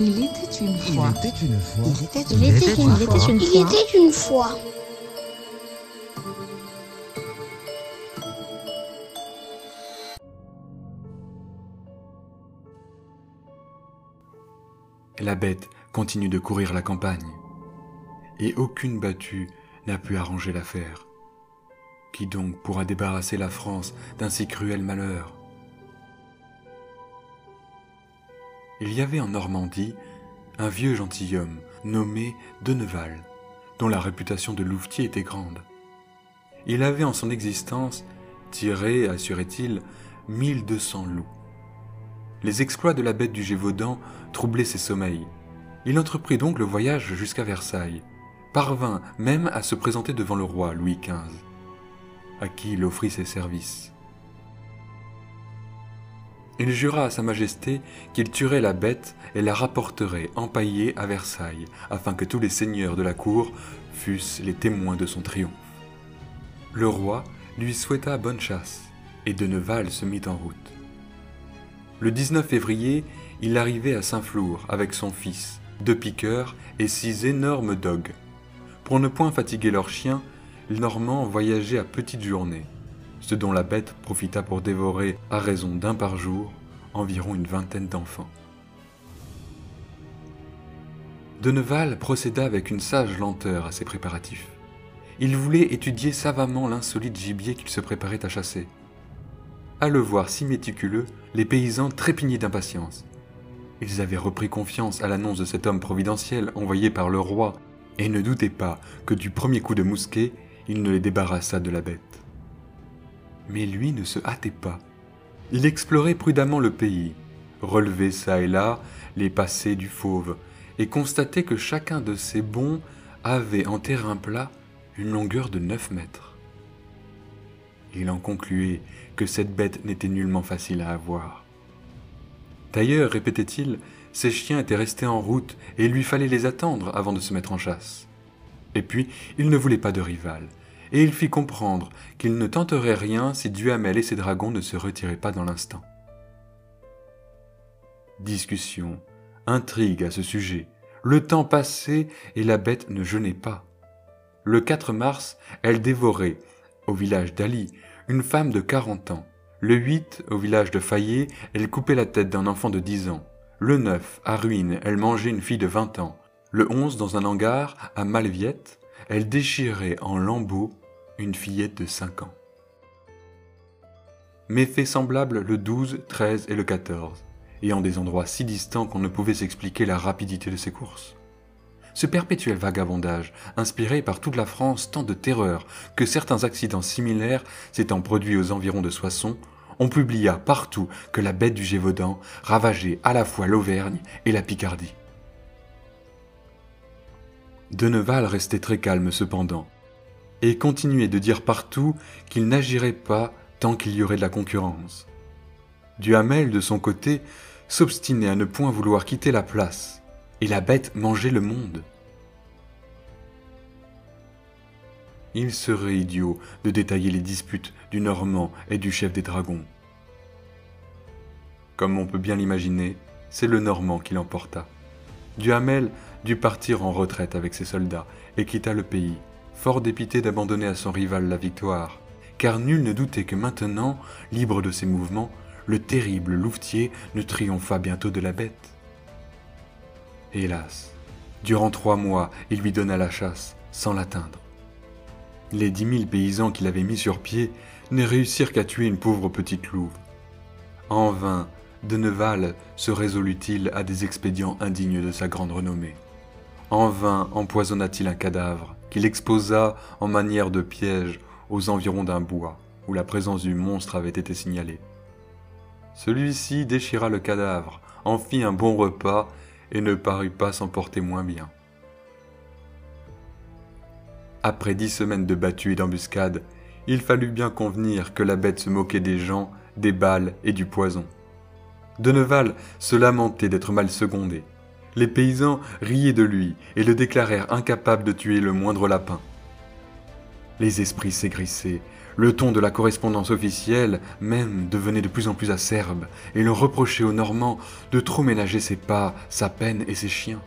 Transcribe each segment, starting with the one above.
Il était une fois. Il était une fois. Il était Il était une fois. Il était une fois. La bête continue de courir la campagne, et aucune battue n'a pu arranger l'affaire. Qui donc pourra débarrasser la France d'un si cruel malheur Il y avait en Normandie un vieux gentilhomme nommé Deneval, dont la réputation de louvetier était grande. Il avait en son existence tiré, assurait-il, 1200 loups. Les exploits de la bête du Gévaudan troublaient ses sommeils. Il entreprit donc le voyage jusqu'à Versailles, parvint même à se présenter devant le roi Louis XV, à qui il offrit ses services. Il jura à Sa Majesté qu'il tuerait la bête et la rapporterait empaillée à Versailles, afin que tous les seigneurs de la cour fussent les témoins de son triomphe. Le roi lui souhaita bonne chasse, et de Neval se mit en route. Le 19 février, il arrivait à Saint-Flour avec son fils, deux piqueurs et six énormes dogues. Pour ne point fatiguer leurs chiens, les Normands voyageaient à petites journées ce dont la bête profita pour dévorer, à raison d'un par jour, environ une vingtaine d'enfants. Deneval procéda avec une sage lenteur à ses préparatifs. Il voulait étudier savamment l'insolite gibier qu'il se préparait à chasser. À le voir si méticuleux, les paysans trépignaient d'impatience. Ils avaient repris confiance à l'annonce de cet homme providentiel envoyé par le roi et ne doutaient pas que du premier coup de mousquet, il ne les débarrassât de la bête. Mais lui ne se hâtait pas. Il explorait prudemment le pays, relevait çà et là les passés du fauve, et constatait que chacun de ces bonds avait en terrain plat une longueur de 9 mètres. Il en concluait que cette bête n'était nullement facile à avoir. D'ailleurs, répétait-il, ses chiens étaient restés en route et il lui fallait les attendre avant de se mettre en chasse. Et puis, il ne voulait pas de rival, et il fit comprendre qu'il ne tenterait rien si Duhamel et ses dragons ne se retiraient pas dans l'instant. Discussion, intrigue à ce sujet. Le temps passait et la bête ne jeûnait pas. Le 4 mars, elle dévorait, au village d'Ali, une femme de 40 ans. Le 8, au village de Fayet, elle coupait la tête d'un enfant de 10 ans. Le 9, à Ruine, elle mangeait une fille de 20 ans. Le 11, dans un hangar, à Malviette, elle déchirait en lambeaux une fillette de 5 ans. Méfaits semblables le 12, 13 et le 14, et en des endroits si distants qu'on ne pouvait s'expliquer la rapidité de ses courses. Ce perpétuel vagabondage inspirait par toute la France tant de terreur que certains accidents similaires s'étant produits aux environs de Soissons, on publia partout que la bête du Gévaudan ravageait à la fois l'Auvergne et la Picardie. Deneval restait très calme cependant, et continuait de dire partout qu'il n'agirait pas tant qu'il y aurait de la concurrence. Duhamel, de son côté, s'obstinait à ne point vouloir quitter la place, et la bête mangeait le monde. Il serait idiot de détailler les disputes du Normand et du chef des dragons. Comme on peut bien l'imaginer, c'est le Normand qui l'emporta. Duhamel dut partir en retraite avec ses soldats et quitta le pays, fort dépité d'abandonner à son rival la victoire, car nul ne doutait que maintenant, libre de ses mouvements, le terrible louvetier ne triompha bientôt de la bête. Hélas, durant trois mois, il lui donna la chasse, sans l'atteindre. Les dix mille paysans qu'il avait mis sur pied ne réussirent qu'à tuer une pauvre petite louve. En vain, Deneval se résolut-il à des expédients indignes de sa grande renommée. En vain empoisonna-t-il un cadavre qu'il exposa en manière de piège aux environs d'un bois où la présence du monstre avait été signalée. Celui-ci déchira le cadavre, en fit un bon repas et ne parut pas s'en porter moins bien. Après dix semaines de battue et d'embuscade, il fallut bien convenir que la bête se moquait des gens, des balles et du poison. Deneval se lamentait d'être mal secondé. Les paysans riaient de lui et le déclarèrent incapable de tuer le moindre lapin. Les esprits s'aigrissaient, le ton de la correspondance officielle même devenait de plus en plus acerbe, et l'on reprochait aux Normands de trop ménager ses pas, sa peine et ses chiens.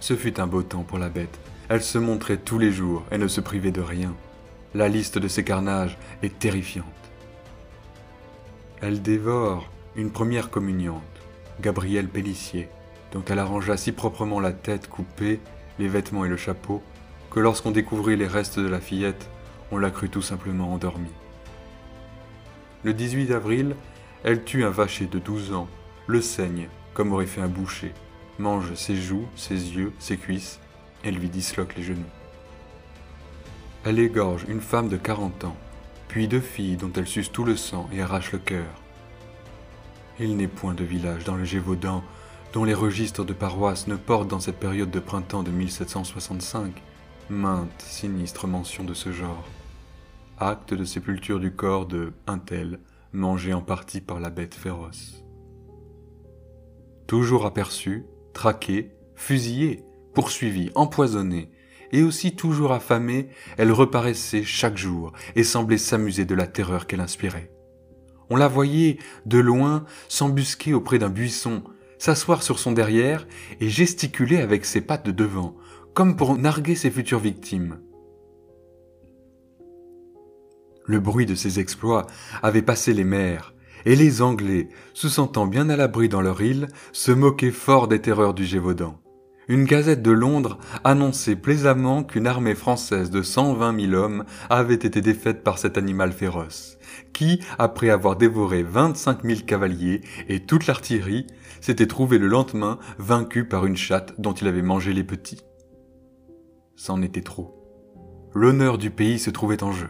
Ce fut un beau temps pour la bête. Elle se montrait tous les jours et ne se privait de rien. La liste de ses carnages est terrifiante. Elle dévore une première communiante, Gabrielle Pellissier, dont elle arrangea si proprement la tête coupée, les vêtements et le chapeau, que lorsqu'on découvrit les restes de la fillette, on la crut tout simplement endormie. Le 18 avril, elle tue un vacher de 12 ans, le saigne, comme aurait fait un boucher, mange ses joues, ses yeux, ses cuisses, et lui disloque les genoux. Elle égorge une femme de 40 ans, puis deux filles dont elle suce tout le sang et arrache le cœur. Il n'est point de village dans le Gévaudan dont les registres de paroisse ne portent dans cette période de printemps de 1765 maintes sinistres mentions de ce genre. Acte de sépulture du corps de un tel, mangé en partie par la bête féroce. Toujours aperçu, traqué, fusillé, poursuivi, empoisonné, et aussi toujours affamée, elle reparaissait chaque jour et semblait s'amuser de la terreur qu'elle inspirait. On la voyait, de loin, s'embusquer auprès d'un buisson, s'asseoir sur son derrière et gesticuler avec ses pattes de devant, comme pour narguer ses futures victimes. Le bruit de ses exploits avait passé les mers, et les Anglais, se sentant bien à l'abri dans leur île, se moquaient fort des terreurs du Gévaudan. Une gazette de Londres annonçait plaisamment qu'une armée française de 120 000 hommes avait été défaite par cet animal féroce, qui, après avoir dévoré 25 000 cavaliers et toute l'artillerie, s'était trouvé le lendemain vaincu par une chatte dont il avait mangé les petits c'en était trop. L'honneur du pays se trouvait en jeu.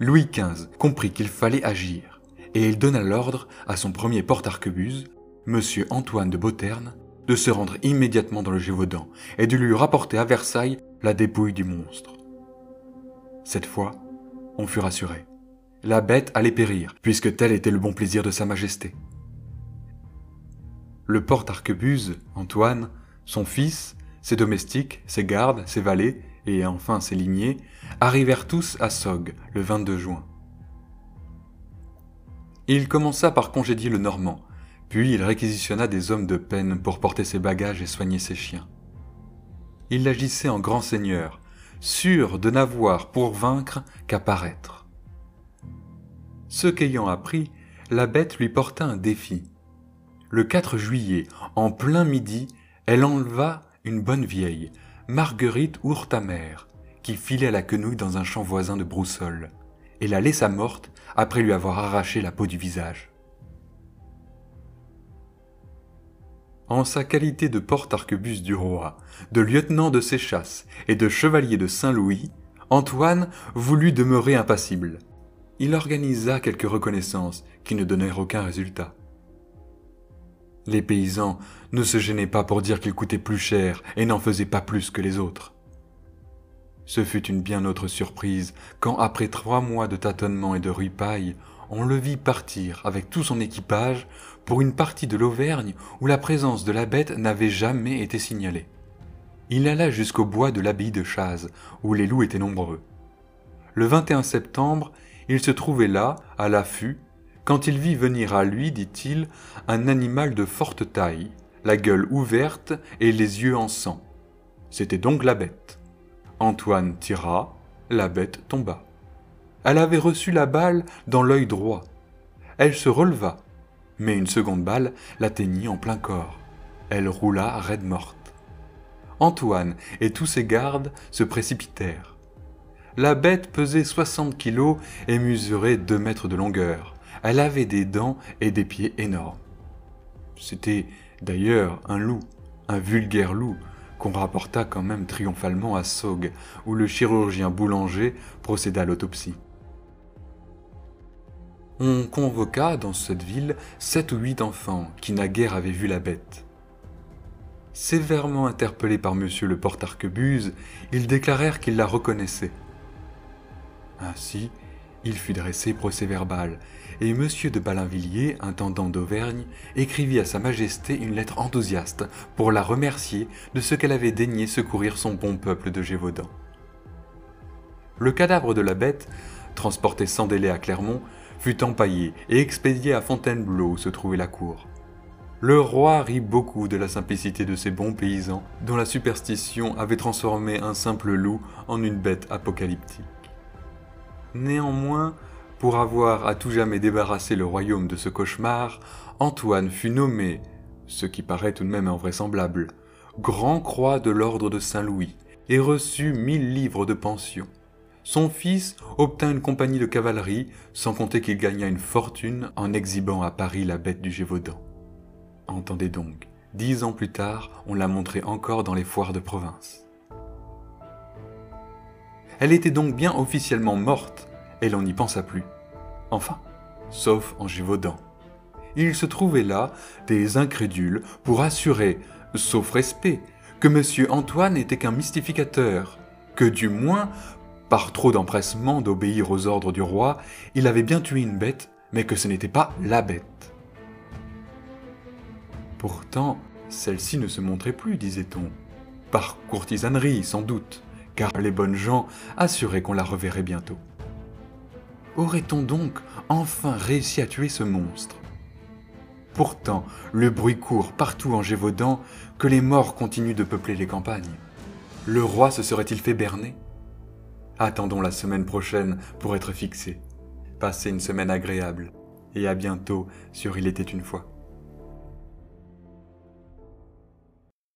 Louis XV comprit qu'il fallait agir, et il donna l'ordre à son premier porte-arquebuse, M. Antoine de Beauterne, de se rendre immédiatement dans le Gévaudan et de lui rapporter à Versailles la dépouille du monstre. Cette fois, on fut rassuré. La bête allait périr, puisque tel était le bon plaisir de Sa Majesté. Le porte-arquebuse, Antoine, son fils, ses domestiques, ses gardes, ses valets, et enfin ses lignées, arrivèrent tous à Sog le 22 juin. Il commença par congédier le Normand, puis il réquisitionna des hommes de peine pour porter ses bagages et soigner ses chiens. Il agissait en grand seigneur, sûr de n'avoir pour vaincre qu'à paraître. Ce qu'ayant appris, la bête lui porta un défi. Le 4 juillet, en plein midi, elle enleva une bonne vieille, Marguerite Ourtamère, qui filait la quenouille dans un champ voisin de Broussol, et la laissa morte après lui avoir arraché la peau du visage. En sa qualité de porte-arquebus du roi, de lieutenant de ses chasses et de chevalier de Saint-Louis, Antoine voulut demeurer impassible. Il organisa quelques reconnaissances qui ne donnèrent aucun résultat. Les paysans ne se gênaient pas pour dire qu'il coûtait plus cher et n'en faisaient pas plus que les autres. Ce fut une bien autre surprise quand, après trois mois de tâtonnement et de ripaille, on le vit partir avec tout son équipage pour une partie de l'Auvergne où la présence de la bête n'avait jamais été signalée. Il alla jusqu'au bois de l'abbaye de Chaz, où les loups étaient nombreux. Le 21 septembre, il se trouvait là, à l'affût, quand il vit venir à lui, dit-il, un animal de forte taille, la gueule ouverte et les yeux en sang. C'était donc la bête. Antoine tira, la bête tomba. Elle avait reçu la balle dans l'œil droit. Elle se releva, mais une seconde balle l'atteignit en plein corps. Elle roula raide morte. Antoine et tous ses gardes se précipitèrent. La bête pesait soixante kilos et mesurait deux mètres de longueur. Elle avait des dents et des pieds énormes. C'était d'ailleurs un loup, un vulgaire loup, qu'on rapporta quand même triomphalement à Sog, où le chirurgien boulanger procéda à l'autopsie. On convoqua dans cette ville sept ou huit enfants qui naguère avaient vu la bête. Sévèrement interpellés par monsieur le porte-arquebuse, ils déclarèrent qu'ils la reconnaissaient. Ainsi, Il fut dressé procès-verbal, et M. de Balinvilliers, intendant d'Auvergne, écrivit à Sa Majesté une lettre enthousiaste pour la remercier de ce qu'elle avait daigné secourir son bon peuple de Gévaudan. Le cadavre de la bête, transporté sans délai à Clermont, fut empaillé et expédié à Fontainebleau où se trouvait la cour. Le roi rit beaucoup de la simplicité de ces bons paysans dont la superstition avait transformé un simple loup en une bête apocalyptique. Néanmoins, pour avoir à tout jamais débarrassé le royaume de ce cauchemar, Antoine fut nommé, ce qui paraît tout de même invraisemblable, Grand Croix de l'Ordre de Saint-Louis et reçut mille livres de pension. Son fils obtint une compagnie de cavalerie, sans compter qu'il gagna une fortune en exhibant à Paris la bête du Gévaudan. Entendez donc, dix ans plus tard, on l'a montrée encore dans les foires de province. Elle était donc bien officiellement morte, et l'on n'y pensa plus. Enfin, sauf en Gévaudan. Il se trouvait là des incrédules pour assurer, sauf respect, que M. Antoine n'était qu'un mystificateur, que du moins, par trop d'empressement d'obéir aux ordres du roi, il avait bien tué une bête, mais que ce n'était pas la bête. Pourtant, celle-ci ne se montrait plus, disait-on. Par courtisanerie, sans doute, car les bonnes gens assuraient qu'on la reverrait bientôt. Aurait-on donc enfin réussi à tuer ce monstre? Pourtant, le bruit court partout en Gévaudan que les morts continuent de peupler les campagnes. Le roi se serait-il fait berner? Attendons la semaine prochaine pour être fixé. Passez une semaine agréable et à bientôt sur Il était une fois.